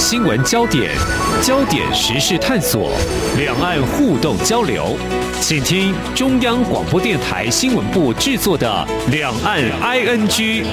新闻焦点，焦点时事探索，两岸互动交流，请听中央广播电台新闻部制作的《两岸 ING》。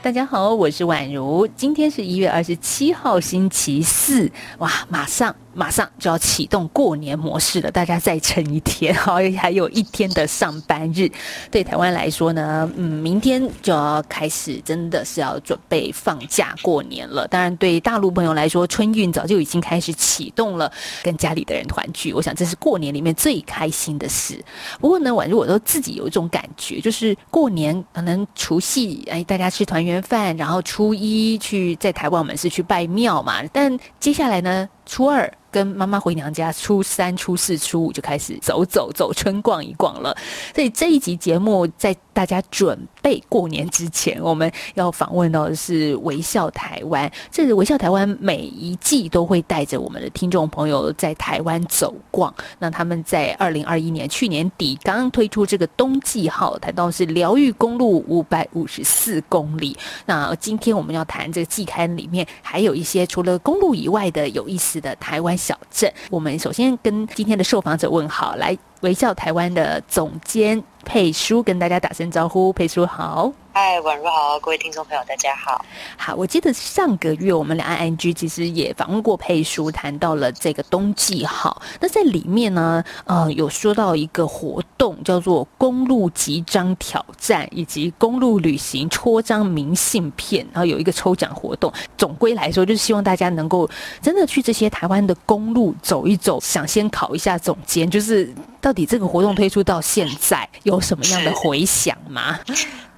大家好，我是宛如，今天是一月二十七号，星期四，哇，马上。马上就要启动过年模式了，大家再撑一天，好，还有一天的上班日。对台湾来说呢，嗯，明天就要开始，真的是要准备放假过年了。当然，对大陆朋友来说，春运早就已经开始启动了，跟家里的人团聚，我想这是过年里面最开心的事。不过呢，宛如我都自己有一种感觉，就是过年可能除夕，哎，大家吃团圆饭，然后初一去在台湾我们是去拜庙嘛，但接下来呢，初二。跟妈妈回娘家，初三、初四、初五就开始走走走春逛一逛了。所以这一集节目在大家准备过年之前，我们要访问到的是微笑台湾。这是微笑台湾每一季都会带着我们的听众朋友在台湾走逛。那他们在二零二一年去年底刚刚推出这个冬季号，谈到是疗愈公路五百五十四公里。那今天我们要谈这个季刊里面还有一些除了公路以外的有意思的台湾。小镇，我们首先跟今天的受访者问好，来微笑台湾的总监佩舒跟大家打声招呼，佩舒好。嗨，宛如好，各位听众朋友，大家好。好，我记得上个月我们两岸 ING 其实也访问过佩叔，谈到了这个冬季号。那在里面呢，呃，有说到一个活动叫做公路集章挑战，以及公路旅行戳章明信片，然后有一个抽奖活动。总归来说，就是希望大家能够真的去这些台湾的公路走一走。想先考一下总监，就是到底这个活动推出到现在有什么样的回响吗？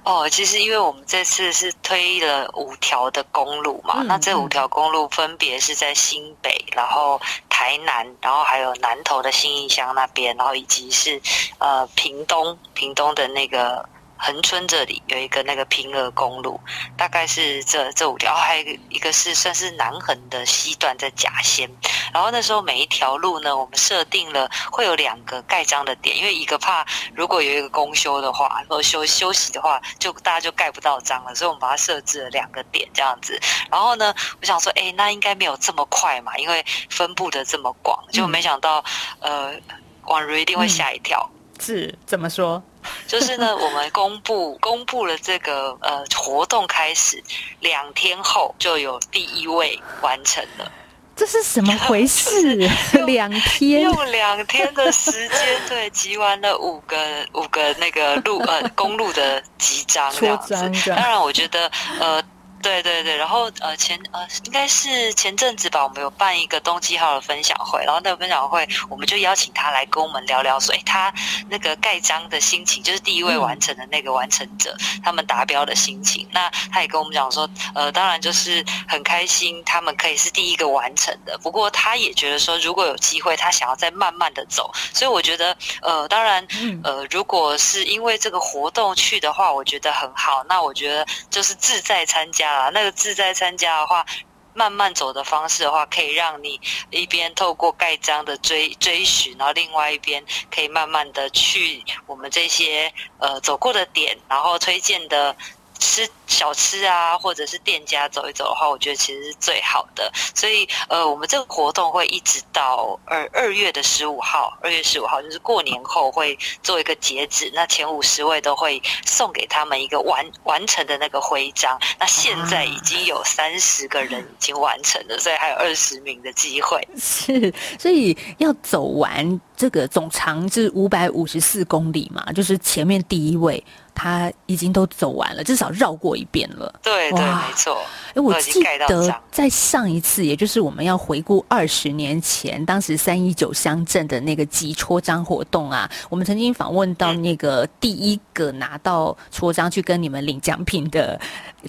哦，其实因为我们这次是推了五条的公路嘛，嗯、那这五条公路分别是在新北，然后台南，然后还有南投的新义乡那边，然后以及是呃屏东，屏东的那个。恒春这里有一个那个平峨公路，大概是这这五条，还有一个是算是南横的西段在甲仙。然后那时候每一条路呢，我们设定了会有两个盖章的点，因为一个怕如果有一个公休的话，或休休息的话，就大家就盖不到章了，所以我们把它设置了两个点这样子。然后呢，我想说，哎，那应该没有这么快嘛，因为分布的这么广，就没想到，呃，宛如一定会吓一跳。嗯是怎么说？就是呢，我们公布公布了这个呃活动开始两天后，就有第一位完成了。这是什么回事？两天用两天的时间，对，集完了五个五个那个路呃公路的集章这样子。当然，我觉得呃。对对对，然后呃前呃应该是前阵子吧，我们有办一个冬季号的分享会，然后那个分享会我们就邀请他来跟我们聊聊所以，他那个盖章的心情，就是第一位完成的那个完成者，嗯、他们达标的心情。那他也跟我们讲说，呃，当然就是很开心，他们可以是第一个完成的。不过他也觉得说，如果有机会，他想要再慢慢的走。所以我觉得，呃，当然，呃，如果是因为这个活动去的话，我觉得很好。那我觉得就是自在参加。啊，那个自在参加的话，慢慢走的方式的话，可以让你一边透过盖章的追追寻，然后另外一边可以慢慢的去我们这些呃走过的点，然后推荐的。吃小吃啊，或者是店家走一走的话，我觉得其实是最好的。所以，呃，我们这个活动会一直到二二月的十五号，二月十五号就是过年后会做一个截止。那前五十位都会送给他们一个完完成的那个徽章。那现在已经有三十个人已经完成了，所以还有二十名的机会。是，所以要走完这个总长是五百五十四公里嘛，就是前面第一位。他已经都走完了，至少绕过一遍了。对对，没错。哎，我记得在上一次，也就是我们要回顾二十年前，当时三一九乡镇的那个集戳章活动啊，我们曾经访问到那个第一个拿到戳章去跟你们领奖品的，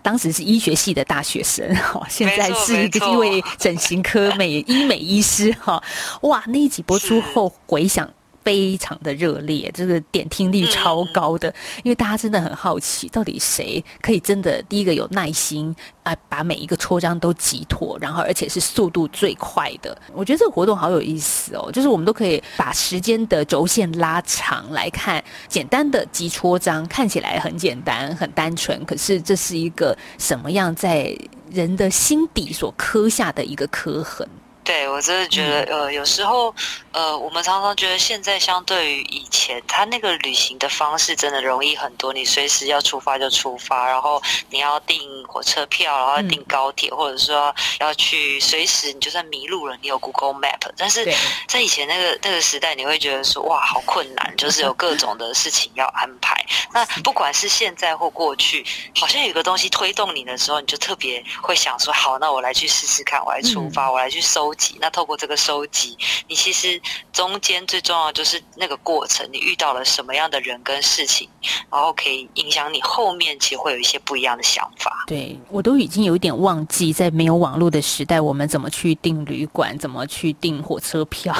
当时是医学系的大学生哈，现在是一个一位整形科美医美医师哈。哇，那一集播出后回响。非常的热烈，这个点听率超高的，因为大家真的很好奇，到底谁可以真的第一个有耐心啊，把每一个戳章都挤妥，然后而且是速度最快的。我觉得这个活动好有意思哦，就是我们都可以把时间的轴线拉长来看，简单的挤戳章看起来很简单、很单纯，可是这是一个什么样在人的心底所刻下的一个刻痕。对，我真的觉得，呃，有时候，呃，我们常常觉得现在相对于以前，他那个旅行的方式真的容易很多。你随时要出发就出发，然后你要订火车票，然后订高铁，或者说要去随时，你就算迷路了，你有 Google Map。但是在以前那个那个时代，你会觉得说，哇，好困难，就是有各种的事情要安排。那不管是现在或过去，好像有个东西推动你的时候，你就特别会想说，好，那我来去试试看，我来出发，我来去搜。那透过这个收集，你其实中间最重要就是那个过程，你遇到了什么样的人跟事情，然后可以影响你后面其实会有一些不一样的想法。对，我都已经有一点忘记，在没有网络的时代，我们怎么去订旅馆，怎么去订火车票，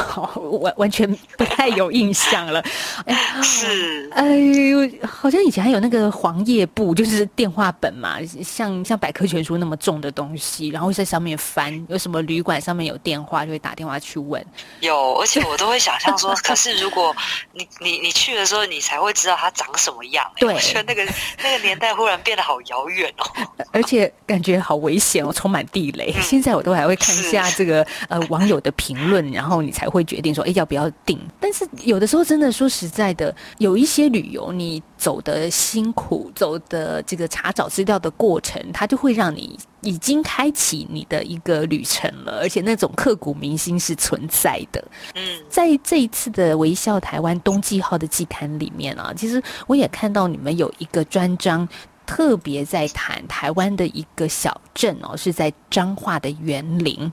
完完全不太有印象了。哎，是，哎呦，好像以前还有那个黄页簿，就是电话本嘛，像像百科全书那么重的东西，然后在上面翻，有什么旅馆上面有。电话就会打电话去问，有，而且我都会想象说，可是如果你你你去的时候，你才会知道它长什么样。对，我觉得那个那个年代忽然变得好遥远哦，而且感觉好危险哦，充满地雷。嗯、现在我都还会看一下这个呃网友的评论，然后你才会决定说，哎，要不要订。但是有的时候真的说实在的，有一些旅游你走的辛苦，走的这个查找资料的过程，它就会让你。已经开启你的一个旅程了，而且那种刻骨铭心是存在的。嗯，在这一次的微笑台湾冬季号的祭坛里面啊，其实我也看到你们有一个专章，特别在谈台湾的一个小镇哦，是在彰化的园林。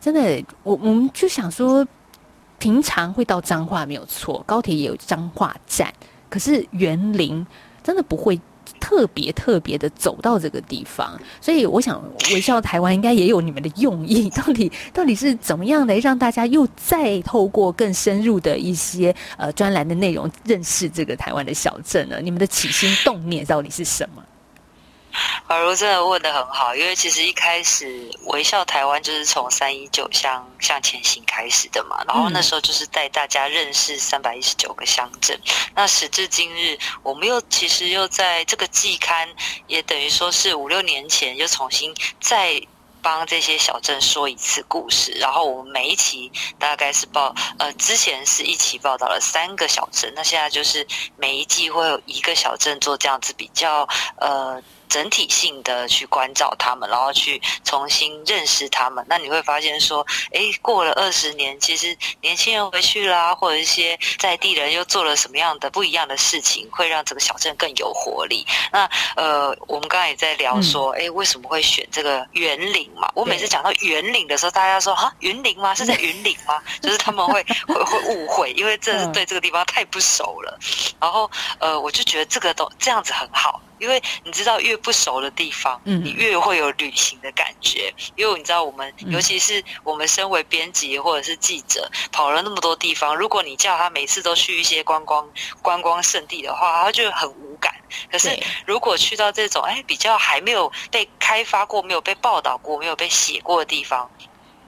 真的，我我们就想说，平常会到彰化没有错，高铁也有彰化站，可是园林真的不会。特别特别的走到这个地方，所以我想微笑台湾应该也有你们的用意。到底 到底是怎么样的，让大家又再透过更深入的一些呃专栏的内容认识这个台湾的小镇呢？你们的起心动念到底是什么？宛如真的问的很好，因为其实一开始微笑台湾就是从三一九乡向前行开始的嘛，然后那时候就是带大家认识三百一十九个乡镇。那时至今日，我们又其实又在这个季刊，也等于说是五六年前又重新再帮这些小镇说一次故事。然后我们每一期大概是报，呃，之前是一期报道了三个小镇，那现在就是每一季会有一个小镇做这样子比较，呃。整体性的去关照他们，然后去重新认识他们。那你会发现说，哎，过了二十年，其实年轻人回去啦，或者一些在地人又做了什么样的不一样的事情，会让整个小镇更有活力。那呃，我们刚才也在聊说，哎，为什么会选这个园林嘛？我每次讲到园林的时候，大家说哈，园林吗？是在 云林吗？就是他们会会会误会，因为这是对这个地方太不熟了。然后呃，我就觉得这个都这样子很好。因为你知道，越不熟的地方，你越会有旅行的感觉。因为你知道，我们尤其是我们身为编辑或者是记者，跑了那么多地方，如果你叫他每次都去一些观光观光圣地的话，他就很无感。可是如果去到这种哎比较还没有被开发过、没有被报道过、没有被写过的地方，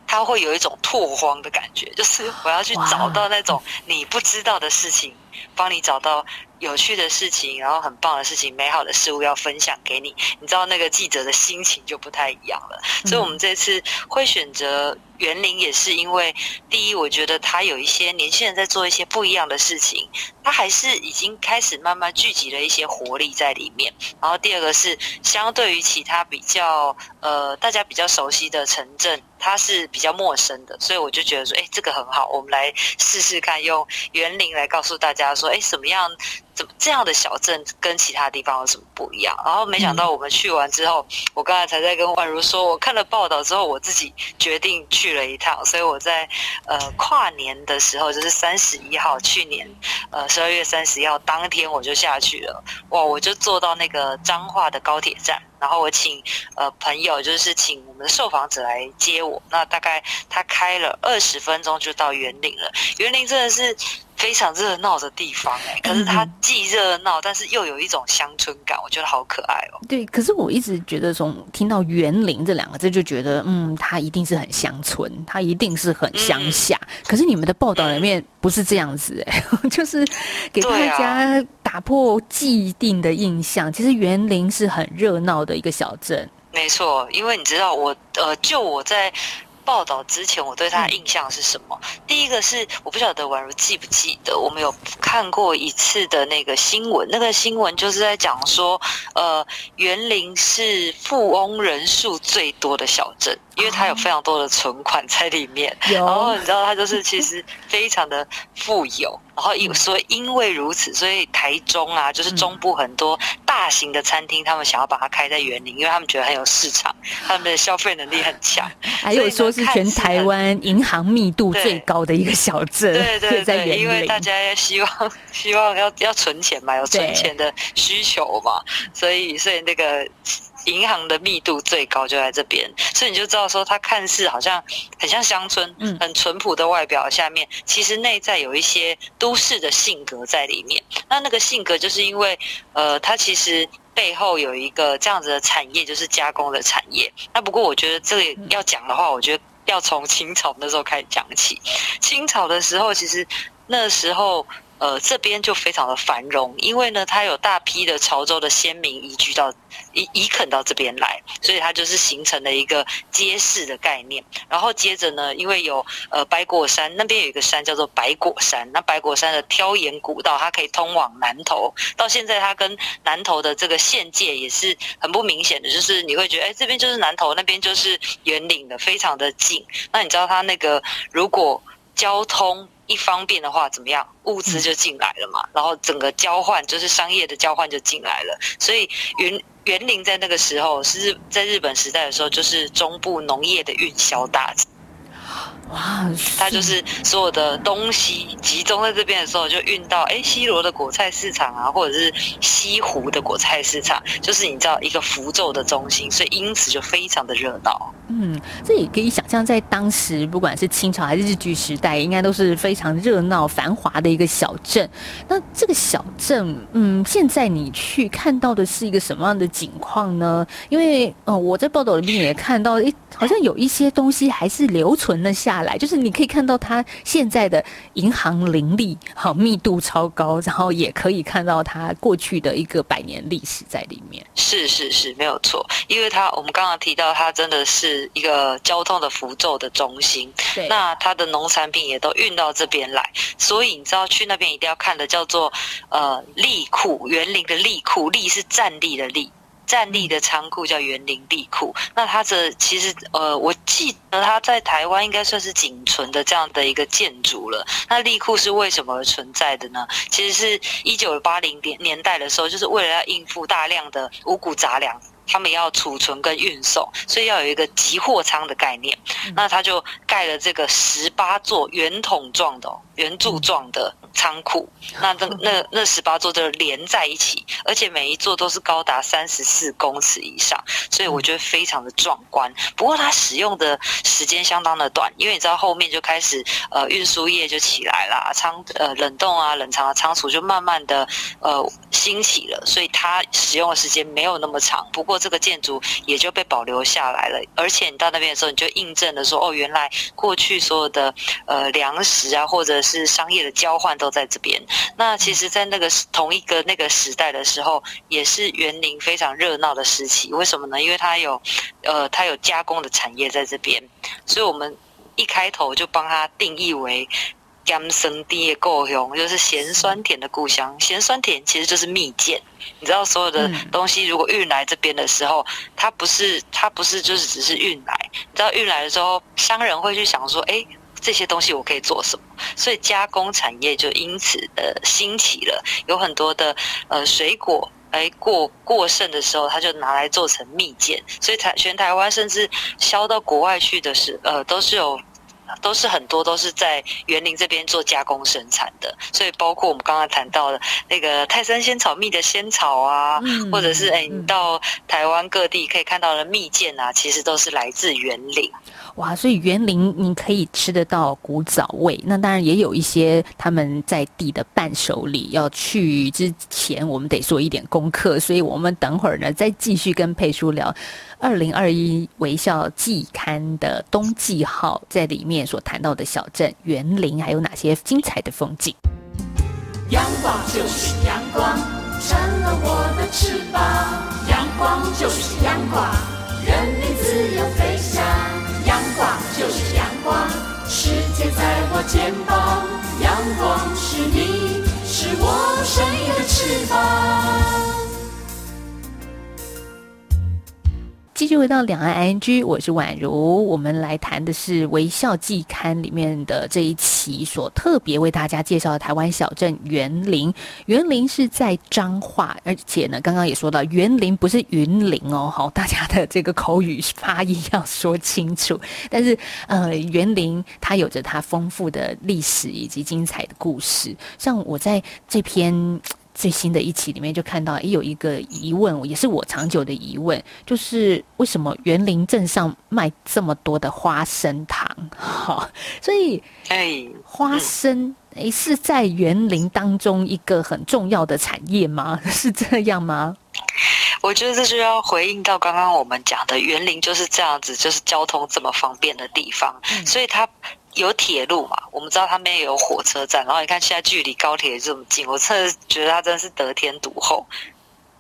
他会有一种拓荒的感觉，就是我要去找到那。种你不知道的事情，帮你找到。有趣的事情，然后很棒的事情，美好的事物要分享给你，你知道那个记者的心情就不太一样了。所以，我们这次会选择园林，也是因为第一，我觉得他有一些年轻人在做一些不一样的事情，他还是已经开始慢慢聚集了一些活力在里面。然后，第二个是相对于其他比较呃大家比较熟悉的城镇，它是比较陌生的，所以我就觉得说，哎，这个很好，我们来试试看，用园林来告诉大家说，哎，什么样？怎么这样的小镇跟其他地方有什么不一样？然后没想到我们去完之后，我刚才才在跟宛如说，我看了报道之后，我自己决定去了一趟。所以我在呃跨年的时候，就是三十一号，去年呃十二月三十一号当天我就下去了。哇，我就坐到那个彰化的高铁站，然后我请呃朋友，就是请我们的受访者来接我。那大概他开了二十分钟就到园林了。园林真的是。非常热闹的地方哎，可是它既热闹，但是又有一种乡村感，我觉得好可爱哦。对，可是我一直觉得从听到园林这两个字就觉得，嗯，它一定是很乡村，它一定是很乡下。嗯、可是你们的报道里面不是这样子哎，嗯、就是给大家打破既定的印象，其实园林是很热闹的一个小镇。没错，因为你知道我呃，就我在。报道之前，我对他的印象是什么？嗯、第一个是我不晓得宛如记不记得，我们有看过一次的那个新闻，那个新闻就是在讲说，呃，园林是富翁人数最多的小镇。因为它有非常多的存款在里面，然后你知道他就是其实非常的富有，然后因所以因为如此，所以台中啊，就是中部很多大型的餐厅，他们想要把它开在园林，因为他们觉得很有市场，他们的消费能力很强。还有说是全台湾银行密度最高的一个小镇，对对对，因为大家希望 希望要要存钱嘛，有存钱的需求嘛，所以所以那个。银行的密度最高就在这边，所以你就知道说，它看似好像很像乡村，很淳朴的外表下面，其实内在有一些都市的性格在里面。那那个性格就是因为，呃，它其实背后有一个这样子的产业，就是加工的产业。那不过我觉得这里要讲的话，我觉得要从清朝那时候开始讲起。清朝的时候，其实那时候。呃，这边就非常的繁荣，因为呢，它有大批的潮州的先民移居到移移垦到这边来，所以它就是形成了一个街市的概念。然后接着呢，因为有呃白果山那边有一个山叫做白果山，那白果山的挑岩古道，它可以通往南投。到现在，它跟南投的这个县界也是很不明显的，就是你会觉得，哎，这边就是南投，那边就是员林的，非常的近。那你知道它那个如果交通一方便的话，怎么样？物资就进来了嘛，然后整个交换就是商业的交换就进来了。所以员员林在那个时候是在日本时代的时候，就是中部农业的运销大城。哇，它就是所有的东西集中在这边的时候，就运到哎西罗的果菜市场啊，或者是西湖的果菜市场，就是你知道一个符咒的中心，所以因此就非常的热闹。嗯，这也可以想象，在当时不管是清朝还是日据时代，应该都是非常热闹繁华的一个小镇。那这个小镇，嗯，现在你去看到的是一个什么样的景况呢？因为呃，我在报道里面也看到，哎，好像有一些东西还是留存了下来，就是你可以看到它现在的银行林立，好密度超高，然后也可以看到它过去的一个百年历史在里面。是是是，没有错，因为它我们刚刚提到，它真的是。一个交通的符咒的中心，那它的农产品也都运到这边来，所以你知道去那边一定要看的叫做呃利库，园林的利库，利是站立的利，站立的仓库叫园林立库。那它这其实呃，我记得它在台湾应该算是仅存的这样的一个建筑了。那立库是为什么而存在的呢？其实是一九八零年年代的时候，就是为了要应付大量的五谷杂粮。他们要储存跟运送，所以要有一个集货仓的概念。那他就盖了这个十八座圆筒状的、圆柱状的仓库。那这那那十八座就连在一起，而且每一座都是高达三十四公尺以上，所以我觉得非常的壮观。不过它使用的时间相当的短，因为你知道后面就开始呃运输业就起来了，仓呃冷冻啊冷藏的仓储就慢慢的呃兴起了，所以它使用的时间没有那么长。不过这个建筑也就被保留下来了，而且你到那边的时候，你就印证了说，哦，原来过去所有的呃粮食啊，或者是商业的交换都在这边。那其实，在那个同一个那个时代的时候，也是园林非常热闹的时期。为什么呢？因为它有呃，它有加工的产业在这边，所以我们一开头就帮它定义为。甘生地的故乡，就是咸酸甜的故乡。咸酸甜其实就是蜜饯。你知道，所有的东西如果运来这边的时候，它不是它不是就是只是运来。你知道运来的时候，商人会去想说，哎，这些东西我可以做什么？所以加工产业就因此呃兴起了。有很多的呃水果，哎过过剩的时候，他就拿来做成蜜饯。所以台全台湾甚至销到国外去的是呃都是有。都是很多都是在园林这边做加工生产的，所以包括我们刚刚谈到的那个泰山仙草蜜的仙草啊，嗯、或者是哎，你到台湾各地可以看到的蜜饯啊，其实都是来自园林。哇，所以园林你可以吃得到古早味，那当然也有一些他们在地的伴手礼。要去之前，我们得做一点功课，所以我们等会儿呢再继续跟佩叔聊二零二一微笑季刊的冬季号，在里面所谈到的小镇园林，还有哪些精彩的风景。阳光就是阳光，成了我的翅膀。阳光就是阳光，任你自由飞翔。阳光就是阳光，世界在我肩膀。阳光是你，是我生命的翅膀。继续回到两岸 ING，我是宛如。我们来谈的是《微笑季刊》里面的这一期所特别为大家介绍的台湾小镇园林。园林是在彰化，而且呢，刚刚也说到，园林不是云林哦，好，大家的这个口语发音要说清楚。但是，呃，园林它有着它丰富的历史以及精彩的故事。像我在这篇。最新的一期里面就看到，也有一个疑问，也是我长久的疑问，就是为什么园林镇上卖这么多的花生糖？好，所以，哎，花生哎是在园林当中一个很重要的产业吗？是这样吗？我觉得这就要回应到刚刚我们讲的，园林就是这样子，就是交通这么方便的地方，嗯、所以它。有铁路嘛？我们知道他们也有火车站，然后你看现在距离高铁这么近，我真的觉得他真的是得天独厚。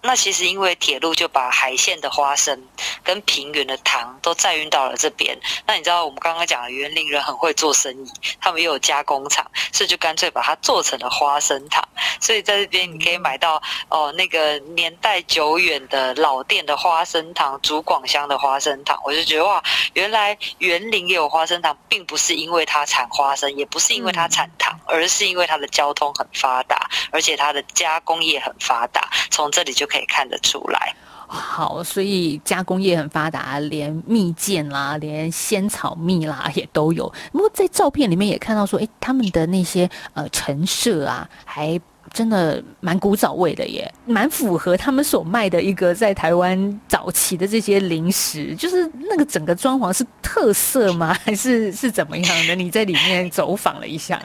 那其实因为铁路就把海线的花生跟平原的糖都载运到了这边。那你知道我们刚刚讲的园林人很会做生意，他们又有加工厂，所以就干脆把它做成了花生糖。所以在这边你可以买到哦、呃、那个年代久远的老店的花生糖，竹广香的花生糖。我就觉得哇，原来园林也有花生糖，并不是因为它产花生，也不是因为它产糖，而是因为它的交通很发达，而且它的加工业很发达。从这里就。可以看得出来，好，所以加工业很发达，连蜜饯啦，连仙草蜜啦也都有。不过在照片里面也看到说，哎，他们的那些呃陈设啊，还真的蛮古早味的耶，蛮符合他们所卖的一个在台湾早期的这些零食。就是那个整个装潢是特色吗？还是是怎么样的？你在里面走访了一下。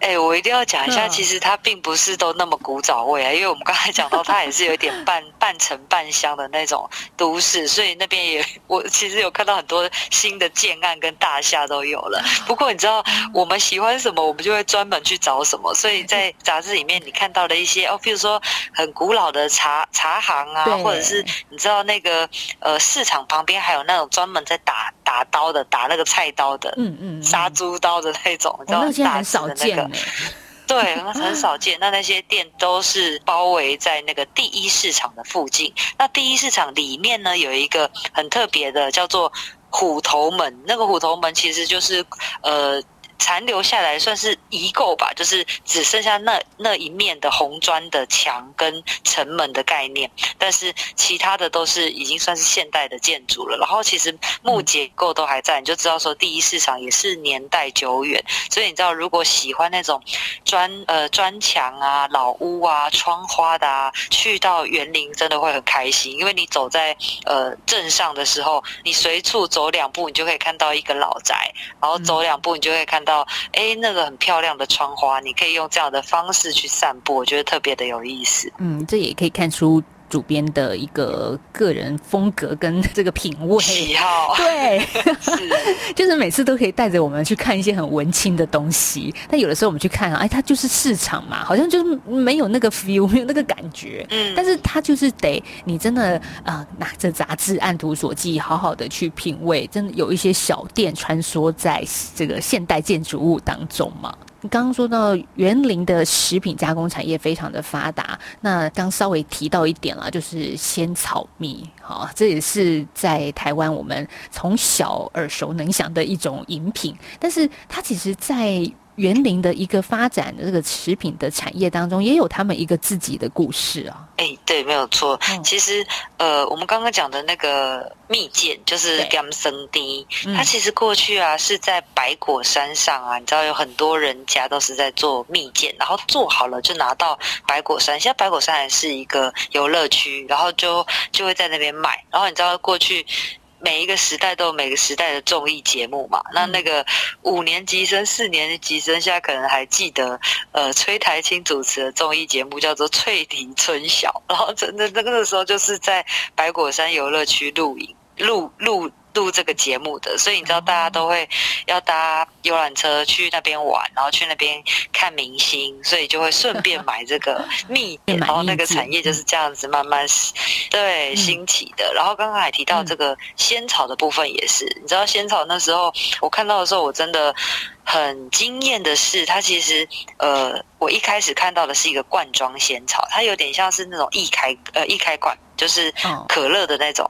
哎、欸，我一定要讲一下，其实它并不是都那么古早味啊，因为我们刚才讲到，它也是有点半半城半乡的那种都市，所以那边也我其实有看到很多新的建案跟大厦都有了。不过你知道，我们喜欢什么，我们就会专门去找什么。所以在杂志里面你看到的一些哦，譬如说很古老的茶茶行啊，或者是你知道那个呃市场旁边还有那种专门在打打刀的，打那个菜刀的，嗯嗯，杀猪刀的那种，你知道很大只的那 对，很少见。那那些店都是包围在那个第一市场的附近。那第一市场里面呢，有一个很特别的，叫做虎头门。那个虎头门其实就是呃。残留下来算是遗构吧，就是只剩下那那一面的红砖的墙跟城门的概念，但是其他的都是已经算是现代的建筑了。然后其实木结构都还在，你就知道说第一市场也是年代久远。所以你知道，如果喜欢那种砖呃砖墙啊、老屋啊、窗花的啊，去到园林真的会很开心，因为你走在呃镇上的时候，你随处走两步，你就可以看到一个老宅，然后走两步，你就会看到。到哎，那个很漂亮的窗花，你可以用这样的方式去散步，我觉得特别的有意思。嗯，这也可以看出。主编的一个个人风格跟这个品味。喜好，对，是。就是每次都可以带着我们去看一些很文青的东西，但有的时候我们去看啊，哎，它就是市场嘛，好像就是没有那个 feel，没有那个感觉。嗯，但是它就是得你真的呃拿着杂志按图索骥，好好的去品味，真的有一些小店穿梭在这个现代建筑物当中嘛。你刚刚说到园林的食品加工产业非常的发达，那刚稍微提到一点了，就是仙草蜜，好，这也是在台湾我们从小耳熟能详的一种饮品，但是它其实，在员林的一个发展的这个食品的产业当中，也有他们一个自己的故事啊。哎，对，没有错。嗯、其实，呃，我们刚刚讲的那个蜜饯，就是甘生滴，它其实过去啊是在白果山上啊，你知道有很多人家都是在做蜜饯，然后做好了就拿到白果山。现在白果山还是一个游乐区，然后就就会在那边卖。然后你知道过去。每一个时代都有每个时代的综艺节目嘛，那那个五年级生、四年级生现在可能还记得，呃，崔台青主持的综艺节目叫做《翠笛春晓》，然后真的那个时候就是在白果山游乐区露营录录。录这个节目的，所以你知道大家都会要搭游览车去那边玩，然后去那边看明星，所以就会顺便 买这个蜜点，然后那个产业就是这样子慢慢对兴起的。然后刚刚还提到这个仙草的部分也是，你知道仙草那时候我看到的时候，我真的很惊艳的是，它其实呃，我一开始看到的是一个罐装仙草，它有点像是那种易开呃易开罐。就是可乐的那种，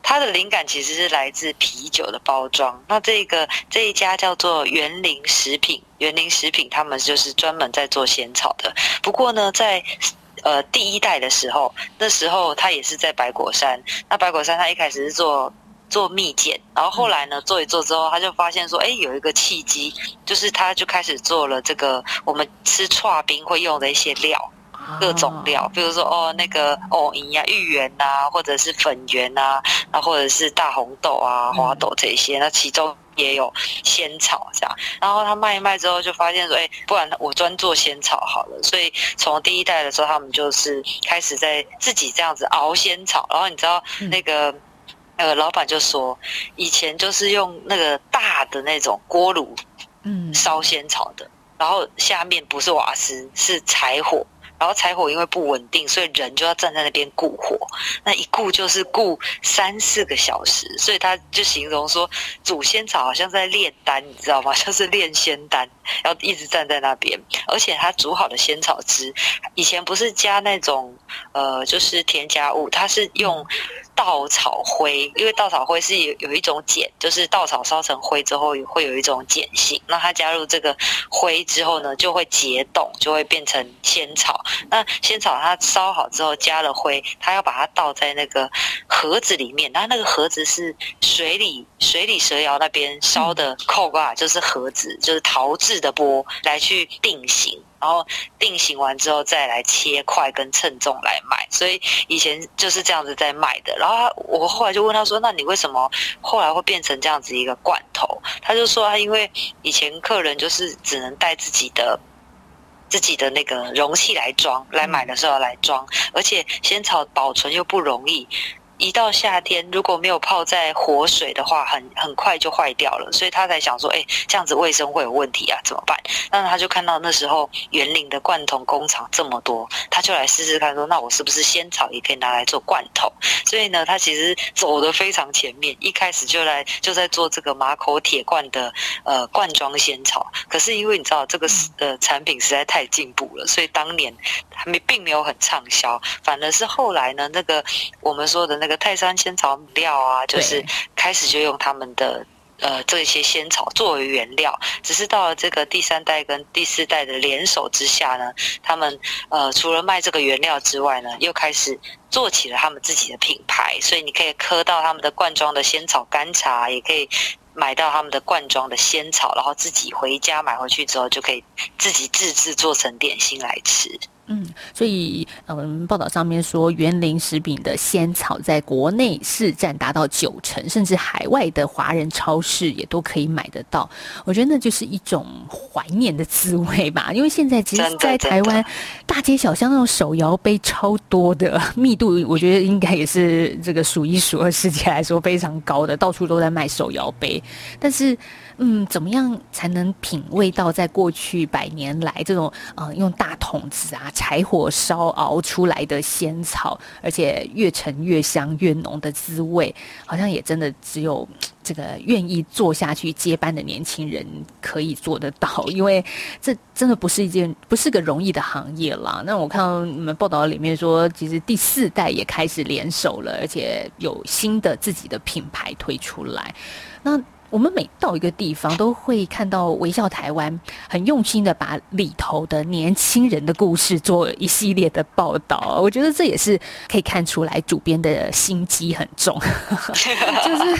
它的灵感其实是来自啤酒的包装。那这个这一家叫做园林食品，园林食品他们就是专门在做仙草的。不过呢，在呃第一代的时候，那时候他也是在白果山。那白果山他一开始是做做蜜饯，然后后来呢做一做之后，他就发现说，哎，有一个契机，就是他就开始做了这个我们吃串冰会用的一些料。各种料，比如说哦，那个藕银呀、芋圆呐，或者是粉圆呐，然后或者是大红豆啊、花豆这些，那其中也有仙草这样。然后他卖一卖之后，就发现说，哎，不然我专做仙草好了。所以从第一代的时候，他们就是开始在自己这样子熬仙草。然后你知道那个呃，老板就说，以前就是用那个大的那种锅炉，嗯，烧仙草的，然后下面不是瓦斯，是柴火。然后柴火因为不稳定，所以人就要站在那边顾火，那一顾就是顾三四个小时，所以他就形容说煮仙草好像在炼丹，你知道吗？像是炼仙丹，要一直站在那边。而且他煮好的仙草汁，以前不是加那种呃，就是添加物，他是用。稻草灰，因为稻草灰是有有一种碱，就是稻草烧成灰之后会有一种碱性。那它加入这个灰之后呢，就会结冻，就会变成仙草。那仙草它烧好之后加了灰，它要把它倒在那个盒子里面。那那个盒子是水里水里蛇窑那边烧的扣挂，就是盒子，就是陶制的钵来去定型。然后定型完之后再来切块跟称重来卖，所以以前就是这样子在卖的。然后他我后来就问他说：“那你为什么后来会变成这样子一个罐头？”他就说：“他因为以前客人就是只能带自己的自己的那个容器来装，来买的时候来装，而且仙草保存又不容易。”一到夏天，如果没有泡在活水的话，很很快就坏掉了，所以他才想说，哎，这样子卫生会有问题啊，怎么办？那他就看到那时候园林的罐头工厂这么多，他就来试试看，说那我是不是仙草也可以拿来做罐头？所以呢，他其实走的非常前面，一开始就来就在做这个马口铁罐的呃罐装仙草。可是因为你知道这个呃产品实在太进步了，所以当年还没并没有很畅销，反而是后来呢，那个我们说的那个。那个泰山仙草料啊，就是开始就用他们的呃这些仙草作为原料，只是到了这个第三代跟第四代的联手之下呢，他们呃除了卖这个原料之外呢，又开始做起了他们自己的品牌，所以你可以喝到他们的罐装的仙草干茶，也可以买到他们的罐装的仙草，然后自己回家买回去之后就可以自己自制做成点心来吃。嗯，所以嗯，报道上面说，园林食品的仙草在国内市占达到九成，甚至海外的华人超市也都可以买得到。我觉得那就是一种怀念的滋味吧。因为现在其实，在台湾大街小巷那种手摇杯超多的，密度 我觉得应该也是这个数一数二，世界来说非常高的，到处都在卖手摇杯。但是，嗯，怎么样才能品味到在过去百年来这种呃用大桶子啊？柴火烧熬出来的仙草，而且越陈越香越浓的滋味，好像也真的只有这个愿意做下去接班的年轻人可以做得到，因为这真的不是一件不是个容易的行业啦。那我看到你们报道里面说，其实第四代也开始联手了，而且有新的自己的品牌推出来。那我们每到一个地方，都会看到微笑台湾很用心的把里头的年轻人的故事做一系列的报道。我觉得这也是可以看出来主编的心机很重，就是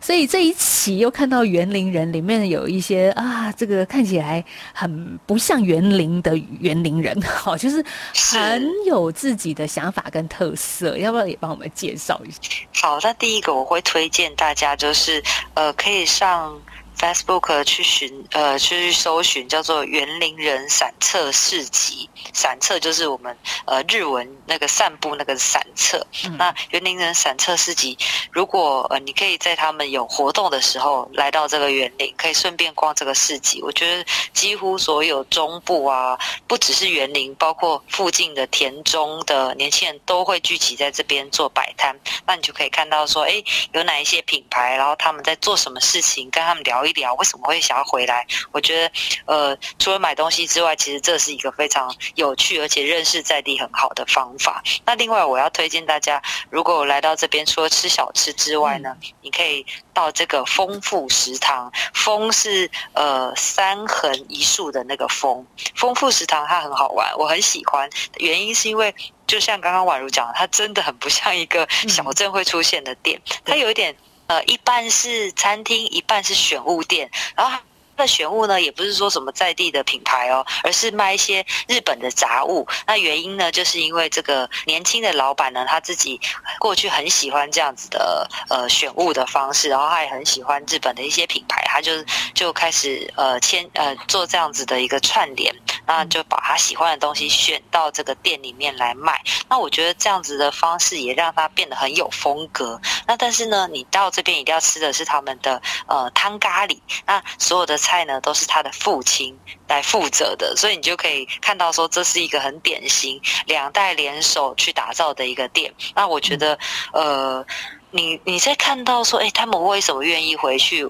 所以这一期又看到园林人里面有一些啊，这个看起来很不像园林的园林人，好，就是很有自己的想法跟特色。要不要也帮我们介绍一下？好，那第一个我会推荐大家就是呃。可以上 Facebook 去寻呃去搜寻叫做园林人散策市集，散策就是我们呃日文那个散步那个散策。嗯、那园林人散策市集，如果呃你可以在他们有活动的时候来到这个园林，可以顺便逛这个市集。我觉得几乎所有中部啊，不只是园林，包括附近的田中的年轻人都会聚集在这边做摆摊。那你就可以看到说，哎，有哪一些品牌，然后他们在做什么事情，跟他们聊一聊，为什么会想要回来？我觉得，呃，除了买东西之外，其实这是一个非常有趣而且认识在地很好的方法。那另外，我要推荐大家，如果来到这边，除了吃小吃之外呢，你可以到这个丰富食堂。丰是呃三横一竖的那个丰，丰富食堂它很好玩，我很喜欢。原因是因为。就像刚刚宛如讲的，它真的很不像一个小镇会出现的店，嗯、它有一点呃，一半是餐厅，一半是选物店，然后。那选物呢，也不是说什么在地的品牌哦，而是卖一些日本的杂物。那原因呢，就是因为这个年轻的老板呢，他自己过去很喜欢这样子的呃选物的方式，然后他也很喜欢日本的一些品牌，他就就开始呃签呃做这样子的一个串联，那就把他喜欢的东西选到这个店里面来卖。那我觉得这样子的方式也让他变得很有风格。那但是呢，你到这边一定要吃的是他们的呃汤咖喱，那所有的。菜呢都是他的父亲来负责的，所以你就可以看到说，这是一个很典型两代联手去打造的一个店。那我觉得，呃，你你在看到说，哎，他们为什么愿意回去？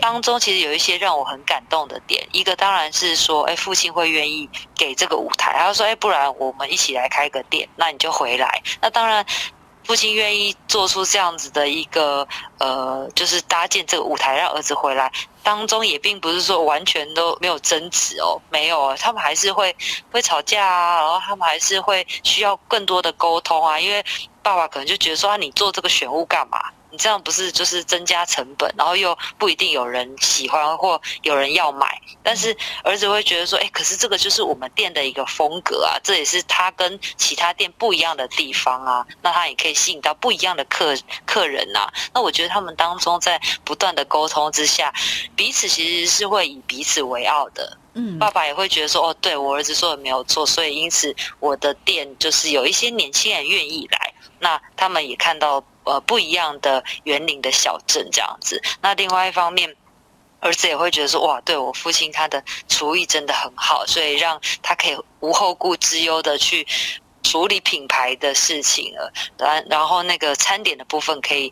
当中其实有一些让我很感动的点。一个当然是说，哎，父亲会愿意给这个舞台，他说，哎，不然我们一起来开个店，那你就回来。那当然。父亲愿意做出这样子的一个呃，就是搭建这个舞台让儿子回来，当中也并不是说完全都没有争执哦，没有啊，他们还是会会吵架啊，然后他们还是会需要更多的沟通啊，因为爸爸可能就觉得说，啊，你做这个选物干嘛？你这样不是就是增加成本，然后又不一定有人喜欢或有人要买。但是儿子会觉得说，哎，可是这个就是我们店的一个风格啊，这也是他跟其他店不一样的地方啊。那他也可以吸引到不一样的客客人呐、啊。那我觉得他们当中在不断的沟通之下，彼此其实是会以彼此为傲的。嗯，爸爸也会觉得说，哦，对，我儿子说的没有错，所以因此我的店就是有一些年轻人愿意来。那他们也看到。呃，不一样的园林的小镇这样子。那另外一方面，儿子也会觉得说，哇，对我父亲他的厨艺真的很好，所以让他可以无后顾之忧的去处理品牌的事情了。然然后那个餐点的部分可以，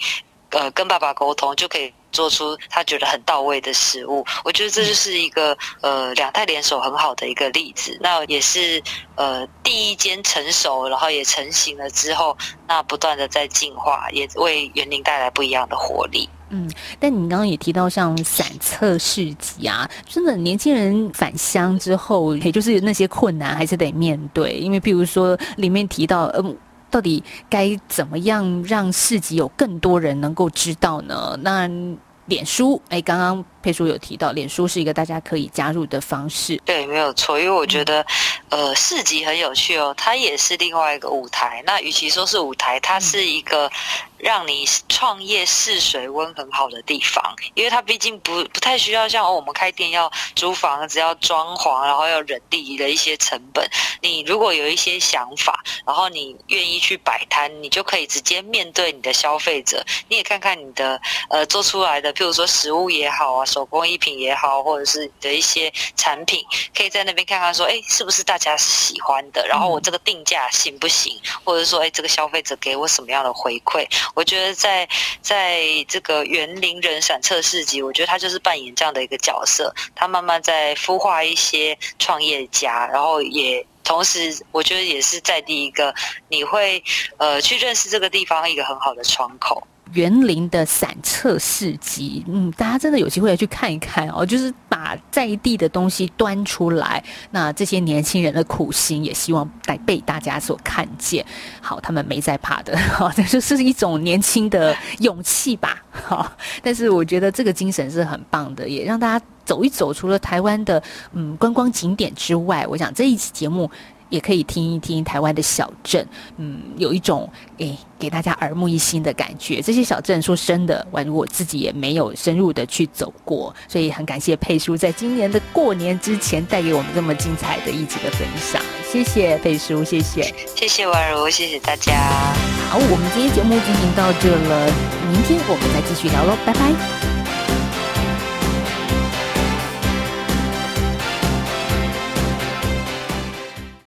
呃，跟爸爸沟通就可以。做出他觉得很到位的食物，我觉得这就是一个呃两代联手很好的一个例子。那也是呃第一间成熟，然后也成型了之后，那不断的在进化，也为园林带来不一样的活力。嗯，但你刚刚也提到像散策市集啊，真的年轻人返乡之后，也就是那些困难还是得面对，因为譬如说里面提到嗯。到底该怎么样让市集有更多人能够知道呢？那脸书，哎，刚刚佩叔有提到，脸书是一个大家可以加入的方式。对，没有错，因为我觉得，呃，市集很有趣哦，它也是另外一个舞台。那与其说是舞台，它是一个。嗯让你创业试水温很好的地方，因为它毕竟不不太需要像我们开店要租房子、要装潢，然后要人力的一些成本。你如果有一些想法，然后你愿意去摆摊，你就可以直接面对你的消费者。你也看看你的呃做出来的，譬如说食物也好啊，手工艺品也好，或者是你的一些产品，可以在那边看看说，哎，是不是大家喜欢的？然后我这个定价行不行？或者说，哎，这个消费者给我什么样的回馈？我觉得在在这个园林人散策市集，我觉得他就是扮演这样的一个角色，他慢慢在孵化一些创业家，然后也同时，我觉得也是在第一个你会呃去认识这个地方一个很好的窗口。园林的散策市集，嗯，大家真的有机会去看一看哦，就是把在地的东西端出来。那这些年轻人的苦心，也希望带被大家所看见。好，他们没在怕的，好，这就是一种年轻的勇气吧。好，但是我觉得这个精神是很棒的，也让大家走一走。除了台湾的嗯观光景点之外，我想这一期节目。也可以听一听台湾的小镇，嗯，有一种诶、欸、给大家耳目一新的感觉。这些小镇说真的，宛如我自己也没有深入的去走过，所以很感谢佩叔在今年的过年之前带给我们这么精彩的一集的分享。谢谢佩叔，谢谢，谢谢宛如，谢谢大家。好，我们今天节目进行到这了，明天我们再继续聊喽，拜拜。